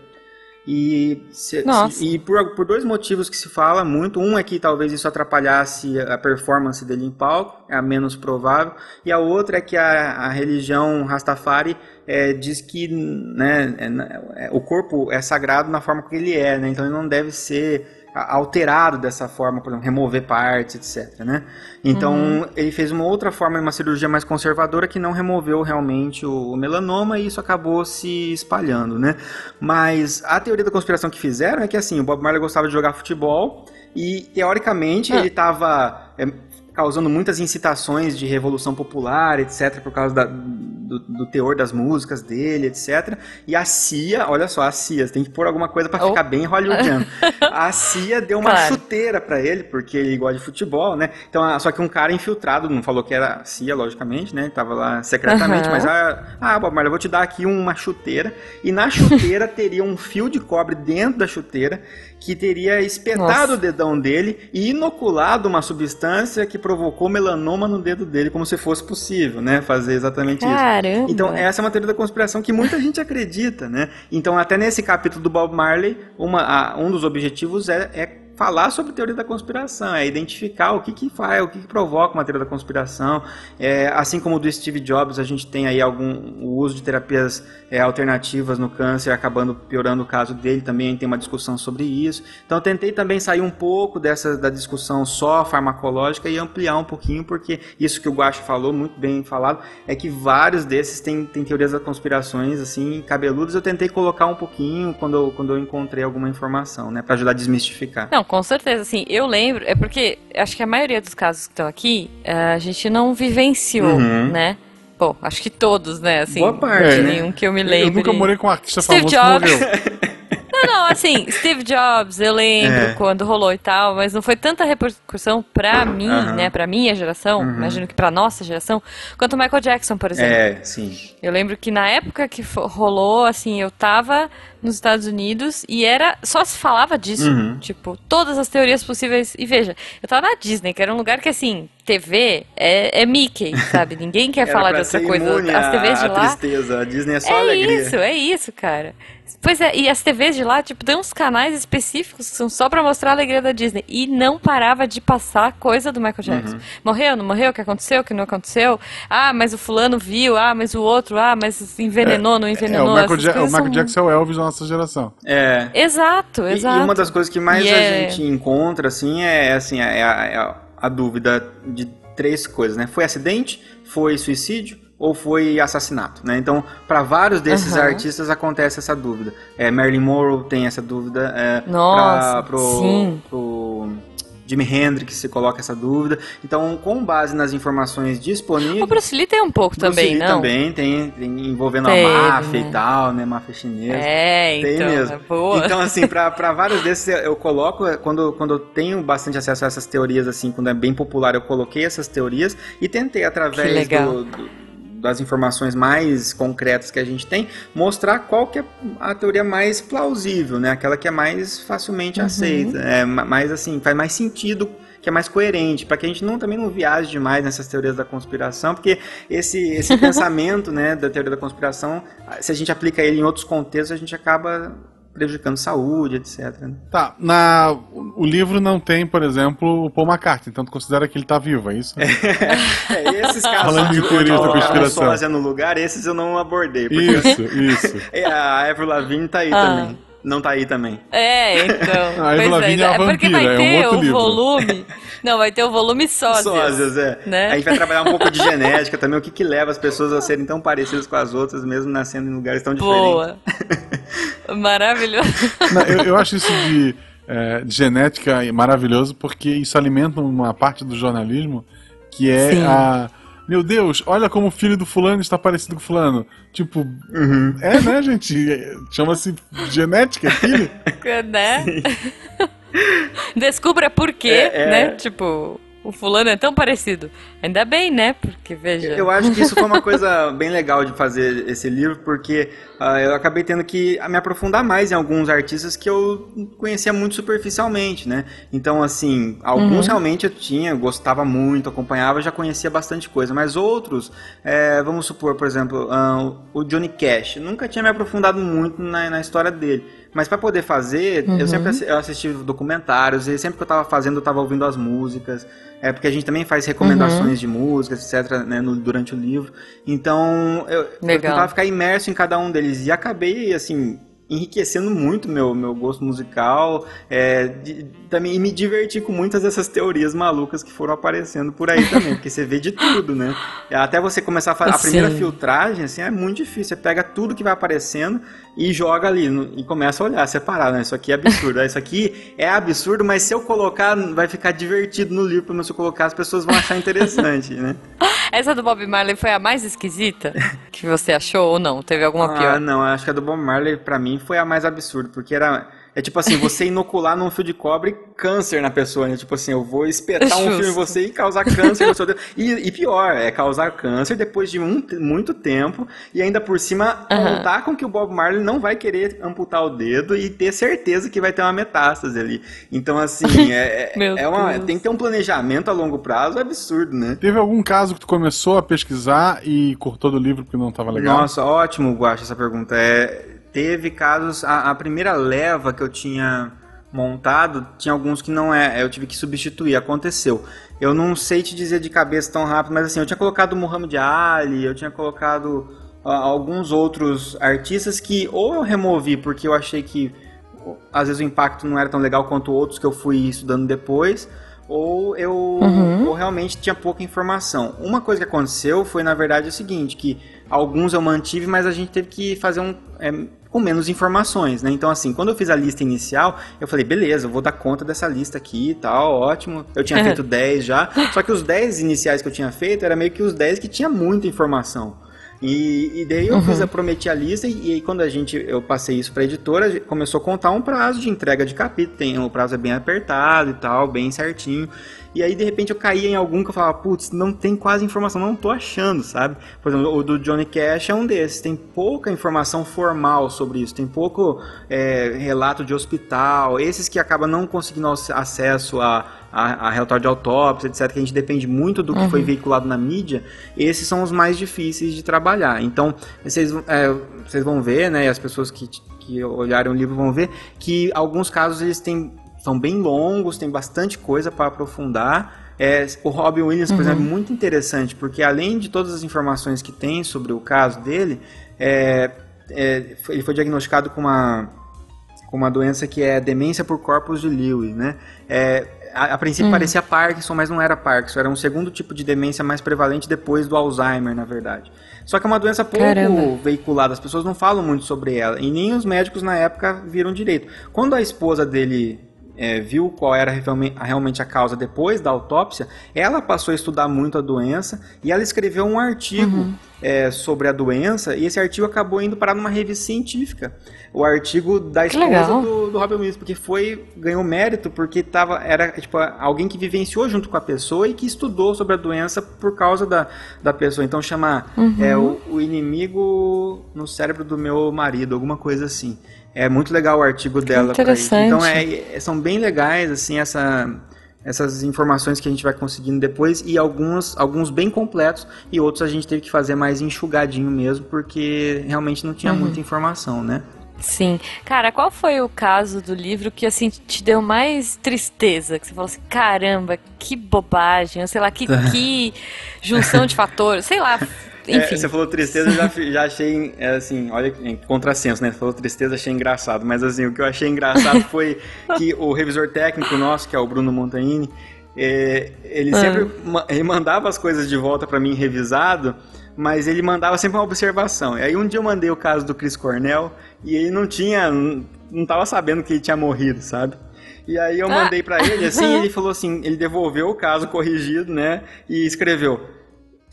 E, se- se- e por, por dois motivos que se fala muito. Um é que talvez isso atrapalhasse a performance dele em palco, é a menos provável. E a outra é que a, a religião Rastafari é, diz que né, é- é- o corpo é sagrado na forma que ele é, né? então ele não deve ser alterado dessa forma, por exemplo, remover partes, etc. Né? Então ele fez uma outra forma, uma cirurgia mais conservadora que não removeu realmente o, melanoma e isso acabou se espalhando, né? Mas a teoria da conspiração que fizeram é que assim, o Bob Marley gostava de jogar futebol e teoricamente Ah. ele estava causando muitas incitações de revolução popular, etc, por causa da- do, do teor das músicas dele, etc. E a CIA, olha só, a CIA, você tem que pôr alguma coisa para Oh. ficar bem hollywoodiano. *laughs* A CIA deu uma Claro. chuteira para ele, porque ele gosta de futebol, né? Então, só que um cara infiltrado, não falou que era CIA, logicamente, né? Tava lá secretamente, Aham. mas ah, ah, Bob Marley, eu vou te dar aqui uma chuteira. E na chuteira *laughs* teria um fio de cobre dentro da chuteira que teria espetado Nossa. o dedão dele e inoculado uma substância que provocou melanoma no dedo dele, como se fosse possível, né? Fazer exatamente isso. Caramba. Então, essa é uma teoria da conspiração que muita gente acredita, né? Então, até nesse capítulo do Bob Marley, uma, a- um dos objetivos é, é falar sobre teoria da conspiração, é identificar o que que faz, o que, que provoca uma teoria da conspiração. É, assim como do Steve Jobs, a gente tem aí algum o uso de terapias é, alternativas no câncer, acabando piorando o caso dele, também tem uma discussão sobre isso. Então, tentei também sair um pouco dessa da discussão só farmacológica e ampliar um pouquinho, porque isso que o Guacho falou, muito bem falado, é que vários desses têm, teorias da conspirações, assim, cabeludas. Eu tentei colocar um pouquinho quando eu, quando eu encontrei alguma informação, né, para ajudar a desmistificar. Não, com certeza, assim, eu lembro, é porque acho que a maioria dos casos que estão aqui, eh, a gente não vivenciou, Uhum. né? Pô, acho que todos, né, assim. Boa parte, né? Nenhum que eu me Eu lembre. nunca morei com um artista Steve famoso que Jobs. morreu. *laughs* Não, não, assim, Steve Jobs, eu lembro É. quando rolou e tal, mas não foi tanta repercussão pra mim, Aham. né, pra minha geração, Uhum. imagino que pra nossa geração, quanto Michael Jackson, por exemplo. É, sim. Eu lembro que na época que rolou, assim, eu tava nos Estados Unidos e era só se falava disso, Uhum. tipo, todas as teorias possíveis. E veja, eu tava na Disney, que era um lugar que assim, TV é, é Mickey, sabe? *laughs* Ninguém quer falar pra de outra ser coisa. As TVs de lá tristeza, a Disney é só é alegria. isso, é isso, cara. Pois é, e as TVs de lá, tipo, tem uns canais específicos que são só pra mostrar a alegria da Disney. E não parava de passar coisa do Michael Uhum. Jackson. Morreu, não morreu? O que aconteceu? O que não aconteceu? Ah, mas o fulano viu. Ah, mas o outro. Ah, mas envenenou, não É, envenenou. o Michael, Ja- o Michael são- Jackson é o Elvis da nossa geração. É. Exato, E- exato. E uma das coisas que mais E a é- gente encontra, assim, é, assim, é a, é a- dúvida de três coisas, né? Foi acidente? Foi suicídio? ou foi assassinato, né? Então, para vários desses uhum. artistas acontece essa dúvida. É, Marilyn Monroe tem essa dúvida. É, Nossa, pra, pro, sim. Pro, Jimi Hendrix se coloca essa dúvida. Então, com base nas informações disponíveis. O Bruce Lee tem um pouco Bruce também, Lee não? também tem, tem envolvendo Teve, a máfia né? e tal, né? Máfia chinesa. É, Tem então, mesmo. é boa. Então, assim, pra vários desses eu- eu coloco, é, quando, quando eu tenho bastante acesso a essas teorias, assim, quando é bem popular, eu coloquei essas teorias e tentei, através do- do- das informações mais concretas que a gente tem, mostrar qual que é a teoria mais plausível, né? Aquela que é mais facilmente Uhum. aceita, é ma- mais assim, faz mais sentido que é mais coerente, para que a gente não, também não viaje demais nessas teorias da conspiração, porque esse, esse *laughs* pensamento né, da teoria da conspiração, se a gente aplica ele em outros contextos, a gente acaba prejudicando saúde, etc. né? Tá, na, o livro não tem, por exemplo, o Paul McCartney, então tu considera que ele tá vivo, é isso? *laughs* É, esses casos Falando de em teorias da conspiração. sósia no lugar, esses eu não abordei. Porque Isso, isso. *laughs* É, a Avril Lavigne tá aí Ah. também. Não tá aí também. É, então. *laughs* A Avril Pois Lavigne é uma porque vampira, vai é um ter outro o livro. volume. Não, vai ter o volume sósias. Sósias, é. né? A gente vai trabalhar um pouco de genética também, o que que leva as pessoas a serem tão parecidas com as outras, mesmo nascendo em lugares tão diferentes. Boa. Maravilhoso. *laughs* Não, eu, eu acho isso de, é, de genética maravilhoso porque isso alimenta uma parte do jornalismo que é Sim. a. Meu Deus, olha como o filho do fulano está parecido com o fulano. Tipo, Uhum. é, né, gente? É, Chama-se genética, filho. *laughs* né? *laughs* Descubra por quê, É, é. né? Tipo, o fulano é tão parecido. Ainda bem, né? Porque, veja... Eu acho que isso foi uma coisa *laughs* bem legal de fazer esse livro, porque ah, eu acabei tendo que me aprofundar mais em alguns artistas que eu conhecia muito superficialmente, né? Então, assim, alguns realmente eu tinha, gostava muito, acompanhava, já conhecia bastante coisa, mas outros, é, vamos supor, por exemplo, ah, o Johnny Cash, nunca tinha me aprofundado muito na, na história dele. Mas para poder fazer, eu sempre assi- eu assisti documentários, e sempre que eu tava fazendo, eu tava ouvindo as músicas. É porque a gente também faz recomendações de músicas, etc, né, no- durante o livro. Então, eu, eu tentava ficar imerso em cada um deles e acabei assim enriquecendo muito meu meu gosto musical, é, de- também e me diverti com muitas dessas teorias malucas que foram aparecendo por aí também, porque você vê de tudo, né? Até você começar a fazer a primeira filtragem, assim, é muito difícil. Você pega tudo que vai aparecendo e joga ali no- e começa a olhar, separar, né? Isso aqui é absurdo, né? isso aqui é absurdo, mas se eu colocar, vai ficar divertido no livro, mas se eu colocar, as pessoas vão achar interessante, né? *laughs* Essa do Bob Marley foi a mais esquisita que você achou ou não? Teve alguma Ah, pior? não, acho que a do Bob Marley pra mim foi a mais absurda, porque era é tipo assim, você inocular num fio de cobre câncer na pessoa, né? Tipo assim, eu vou espetar um Justo. fio em você e causar câncer no seu dedo. E, e pior, é causar câncer depois de um- muito tempo e ainda por cima Aham. contar com que o Bob Marley não vai querer amputar o dedo e ter certeza que vai ter uma metástase ali. Então, assim, *laughs* é, é- é uma, tem que ter um planejamento a longo prazo absurdo, né? Teve algum caso que tu começou a pesquisar e cortou do livro porque não estava legal? Nossa, ótimo, Guacha, essa pergunta. É, teve casos, a, a primeira leva que eu tinha montado, tinha alguns que não é, eu tive que substituir, aconteceu. Eu não sei te dizer de cabeça tão rápido, mas assim, eu tinha colocado o Muhammad Ali, eu tinha colocado alguns outros artistas que ou eu removi porque eu achei que às vezes o impacto não era tão legal quanto outros que eu fui estudando depois, ou eu ou realmente tinha pouca informação. Uma coisa que aconteceu foi, na verdade, o seguinte, que alguns eu mantive, mas a gente teve que fazer um é, com menos informações, né? Então, assim, quando eu fiz a lista inicial, eu falei, beleza, eu vou dar conta dessa lista aqui e tal, ótimo. Eu tinha feito 10 já, só que os 10 iniciais que eu tinha feito era meio que os 10 que tinha muita informação. E, e daí eu fiz, eu prometi a lista e, aí quando a gente, eu passei isso para a editora, a começou a contar um prazo de entrega de capítulo, tem, o prazo é bem apertado e tal, bem certinho. E aí de repente eu caía em algum que eu falava, putz, não tem quase informação, não tô achando, sabe? Por exemplo, o do Johnny Cash é um desses, tem pouca informação formal sobre isso, tem pouco é, relato de hospital, esses que acabam não conseguindo ac- acesso a, a, a relatório de autópsia, etc., que a gente depende muito do que foi veiculado na mídia, esses são os mais difíceis de trabalhar. Então, vocês, é, vocês vão ver, né, e as pessoas que, que olharem o livro vão ver, que alguns casos eles têm, são bem longos, tem bastante coisa para aprofundar. É, o Robin Williams, por exemplo, é muito interessante, porque além de todas as informações que tem sobre o caso dele, é, é, ele foi diagnosticado com uma com uma doença que é demência por corpus de Lewy, né? É, a, a princípio hum. parecia Parkinson, mas não era Parkinson. Era um segundo tipo de demência mais prevalente depois do Alzheimer, na verdade. Só que é uma doença pouco Caramba. veiculada, as pessoas não falam muito sobre ela. E nem os médicos na época viram direito. Quando a esposa dele é, viu qual era realmente a causa depois da autópsia, ela passou a estudar muito a doença e ela escreveu um artigo uhum. é, sobre a doença e esse artigo acabou indo parar numa revista científica. O artigo da esposa do, do Robin Williams, porque foi ganhou mérito porque tava, era tipo, alguém que vivenciou junto com a pessoa e que estudou sobre a doença por causa da, da pessoa. Então chama uhum. é, o, o inimigo no cérebro do meu marido, alguma coisa assim. É muito legal o artigo dela. Interessante. Então é, são bem legais assim essa essas informações que a gente vai conseguindo depois e alguns alguns bem completos e outros a gente teve que fazer mais enxugadinho mesmo porque realmente não tinha uhum. muita informação, né? Sim. Cara, qual foi o caso do livro que assim te deu mais tristeza? Que você falou assim, caramba, que bobagem, sei lá, que, *laughs* que junção de fatores, sei lá, enfim. É, você falou tristeza, eu já, já achei, é, assim, olha, em contrassenso, né? Você falou tristeza, achei engraçado. Mas, assim, o que eu achei engraçado *laughs* foi que o revisor técnico nosso, que é o Bruno Montanini, é, ele ah. sempre ele mandava as coisas de volta para mim revisado, mas ele mandava sempre uma observação. E aí um dia eu mandei o caso do Chris Cornell e ele não tinha, não tava sabendo que ele tinha morrido, sabe? E aí eu mandei para ele assim, *laughs* ele falou assim, ele devolveu o caso corrigido, né? E escreveu: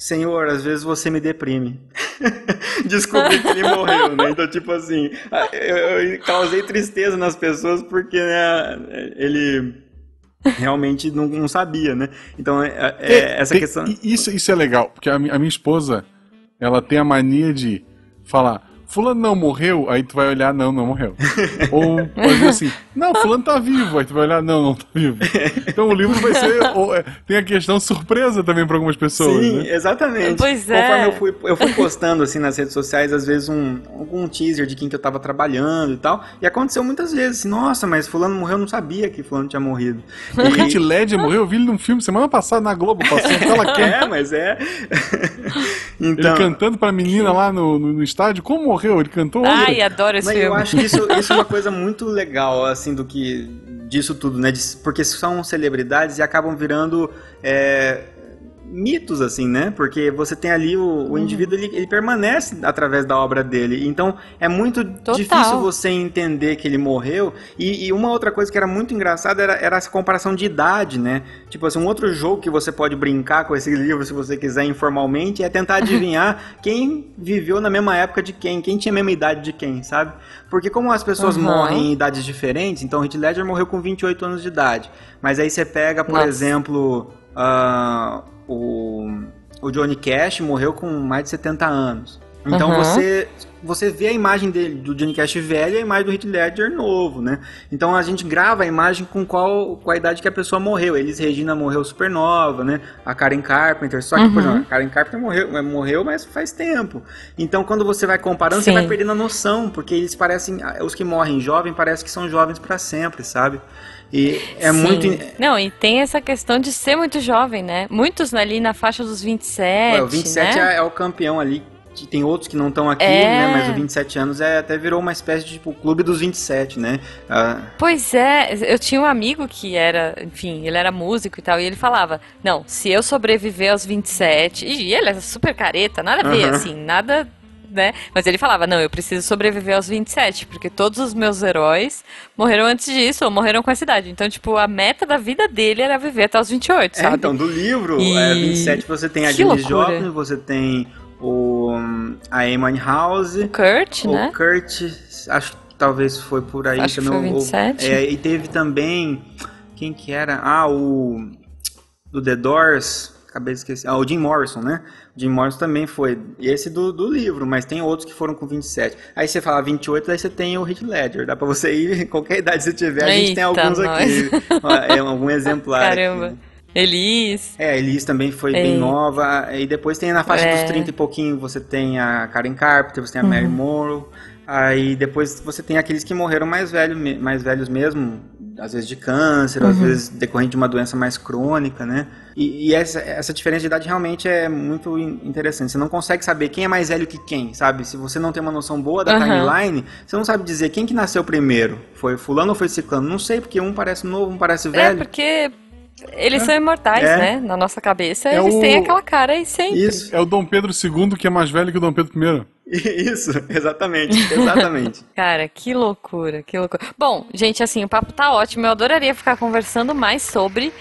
Senhor, às vezes você me deprime. *laughs* Descobri que ele morreu, né? Então, tipo assim, eu, eu causei tristeza nas pessoas porque, né, ele realmente não, não, sabia, né? Então, é, é essa tem, questão... Isso, isso é legal, porque a, a minha esposa, ela tem a mania de falar fulano não morreu, aí tu vai olhar, não, não morreu. *laughs* Ou pode assim, não, fulano tá vivo, aí tu vai olhar, não, não tá vivo. Então o livro vai ser, ou, é, tem a questão surpresa também para algumas pessoas. Sim, né? exatamente. Pois é. Conforme eu fui, eu fui postando assim nas redes sociais, às vezes um, algum teaser de quem que eu tava trabalhando e tal, e aconteceu muitas vezes, assim, nossa, mas fulano morreu, eu não sabia que fulano tinha morrido. O e... Hit Ledger morreu, eu vi ele num filme semana passada na Globo, passou tela *laughs* quente. É, mas é. então... Ele cantando pra menina lá no, no, no estádio, como morreu? Ele cantou? Ai, adoro esse Mas filme. Eu acho que isso, *laughs* isso é uma coisa muito legal, assim, do que disso tudo, né? Porque são celebridades e acabam virando é, mitos, assim, né? Porque você tem ali o, o uhum. indivíduo, ele, ele, permanece através da obra dele. Então é muito Total. difícil você entender que ele morreu. E, e, uma outra coisa que era muito engraçada era, era essa comparação de idade, né? Tipo assim, um outro jogo que você pode brincar com esse livro, se você quiser, informalmente, é tentar *laughs* adivinhar quem viveu na mesma época de quem, quem tinha a mesma idade de quem, sabe? Porque como as pessoas uhum. morrem em idades diferentes, então Heath Ledger morreu com 28 anos de idade. Mas aí você pega, por Nossa. exemplo... Uh, o, o Johnny Cash morreu com mais de 70 anos. Então uhum. você você vê a imagem dele, do Johnny Cash velho e a imagem do Heath Ledger novo, né? Então a gente grava a imagem com qual com a idade que a pessoa morreu. Eles Regina morreu super nova, né? A Karen Carpenter, só que uhum. por exemplo, a Karen Carpenter morreu, morreu, mas faz tempo. Então quando você vai comparando, Sim. você vai perdendo a noção, porque eles parecem os que morrem jovens parece que são jovens para sempre, sabe? E é Sim. muito. Não, e tem essa questão de ser muito jovem, né? Muitos ali na faixa dos 27. Ué, o 27 né? é, é o campeão ali tem outros que não estão aqui, é... né? Mas o 27 anos é, até virou uma espécie de tipo clube dos 27, né? Ah... Pois é, eu tinha um amigo que era, enfim, ele era músico e tal, e ele falava: Não, se eu sobreviver aos 27, e ele é super careta, nada a ver, uhum. assim, nada né? Mas ele falava: não, eu preciso sobreviver aos 27, porque todos os meus heróis morreram antes disso, ou morreram com essa idade. Então, tipo, a meta da vida dele era viver até os 28, é, sabe? então, do livro e... é, 27 você tem a Janis Joplin, você tem o, a Amy House. O Kurt, o né? O Kurt, acho que talvez foi por aí. Acho que foi 27. O, é, e teve também, quem que era? Ah, o do The Doors, acabei de esquecer. Ah, o Jim Morrison, né? Jim Morrison também foi. Esse do, do livro, mas tem outros que foram com 27. Aí você fala 28, aí você tem o Heath Ledger. Dá pra você ir, qualquer idade você tiver, a gente Eita tem alguns nós. *laughs* aqui. é algum exemplar. Caramba. Aqui. Elis. É, Elis também foi bem nova. E depois tem na faixa é. dos 30 e pouquinho, você tem a Karen Carpenter, você tem a uhum. Mary Morrow. Aí depois você tem aqueles que morreram mais, velho, mais velhos mesmo, às vezes de câncer, uhum. às vezes decorrente de uma doença mais crônica, né? E, e, essa, essa diferença de idade realmente é muito interessante. Você não consegue saber quem é mais velho que quem, sabe? Se você não tem uma noção boa da uhum. timeline, você não sabe dizer quem que nasceu primeiro. Foi fulano ou foi ciclano? Não sei, porque um parece novo, um parece é, velho. É, porque Eles são imortais, É. né? Na nossa cabeça, É eles o- têm aquela cara e sempre. Isso, É o Dom Pedro II que é mais velho que o Dom Pedro I. *laughs* isso, exatamente, exatamente. *laughs* Cara, que loucura, que loucura. Bom, gente, assim, o papo tá ótimo. Eu adoraria ficar conversando mais sobre.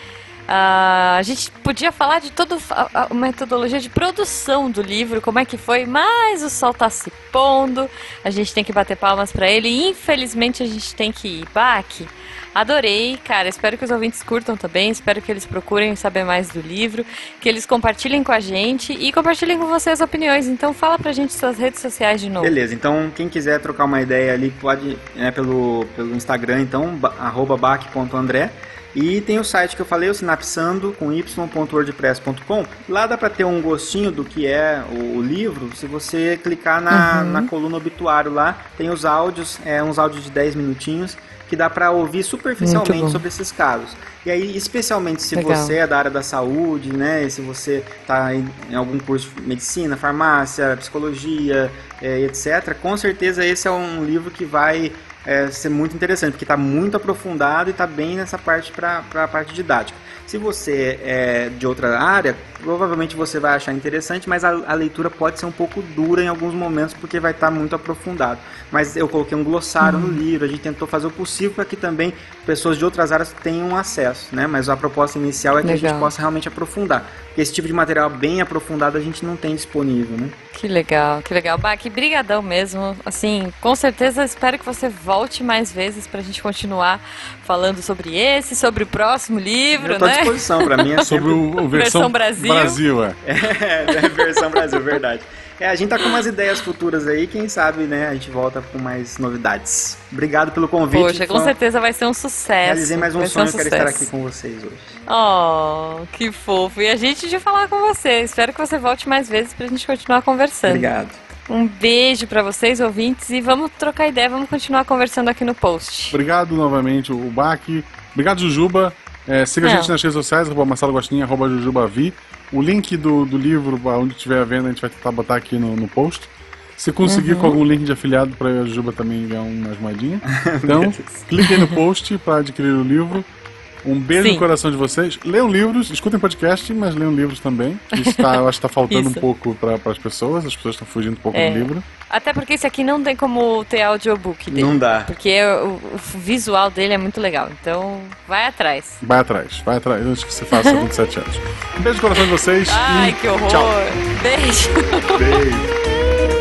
Ah, a gente podia falar de toda a, a metodologia de produção do livro, como é que foi, mas o sol tá se pondo, a gente tem que bater palmas pra ele infelizmente a gente tem que ir. Baque, adorei, cara, espero que os ouvintes curtam também, espero que eles procurem saber mais do livro, que eles compartilhem com a gente e compartilhem com você as opiniões. Então fala pra gente suas redes sociais de novo. Beleza, então quem quiser trocar uma ideia ali pode né, pelo, pelo Instagram, então, ba- arroba bac.andré. E tem o site que eu falei, o sinapsando com y.wordpress.com. Lá dá para ter um gostinho do que é o, livro. Se você clicar na, Uhum. na coluna obituário lá, tem os áudios, é, uns áudios de 10 minutinhos, que dá para ouvir superficialmente sobre esses casos. E aí, especialmente se Legal. você é da área da saúde, né? Se você está em, em algum curso de medicina, farmácia, psicologia, eh, etc., com certeza esse é um livro que vai eh, ser muito interessante, porque está muito aprofundado e está bem nessa parte para a parte didática. Se você é de outra área, provavelmente você vai achar interessante, mas a, a leitura pode ser um pouco dura em alguns momentos, porque vai estar muito aprofundado. Mas eu coloquei um glossário no livro, a gente tentou fazer o possível para que também pessoas de outras áreas tenham acesso, né? Mas a proposta inicial é que a gente Legal. possa realmente aprofundar. Porque esse tipo de material bem aprofundado a gente não tem disponível, né? Que legal, que legal. Bah, que brigadão mesmo. Assim, com certeza espero que você volte mais vezes pra gente continuar falando sobre esse, sobre o próximo livro, né? Disposição, para mim é *laughs* Sobre sempre... o, o versão, Versão Brasil. Brasil, *laughs* é. é, versão Brasil, verdade. É, a gente tá com umas ideias futuras aí, quem sabe, né, a gente volta com mais novidades. Obrigado pelo convite. Poxa, com Foi um- certeza vai ser um sucesso. Realizei mais um vai sonho, eu quero estar aqui com vocês hoje. Oh, que fofo. E a gente de falar com você. Espero que você volte mais vezes pra gente continuar conversando. Obrigado. Um beijo pra vocês, ouvintes, e vamos trocar ideia, vamos continuar conversando aqui no post. Obrigado novamente, o Baque. Obrigado, Jujuba. É, siga a Não. gente nas redes sociais, arroba Marcelo Gostinho, arroba Jujubavi. O link do, do livro, onde estiver a venda, a gente vai tentar botar aqui no, no post. Se conseguir Uhum. com algum link de afiliado para a Jujuba também ganhar umas moedinhas. *laughs* Então, clique aí no post para adquirir o livro. Um beijo Sim. no coração de vocês. Leiam livros, escutem podcast, mas leiam livros também. Isso tá, eu acho que está faltando um pouco para as pessoas, as pessoas estão fugindo um pouco É. do livro. Até porque esse aqui não tem como ter audiobook dele. Não dá. Porque o, o visual dele é muito legal. Então, vai atrás. Vai atrás, vai atrás, antes que você faça *laughs* 27 anos. Um beijo no coração de vocês. Ai, e que horror. Tchau. Beijo. Beijo. *laughs*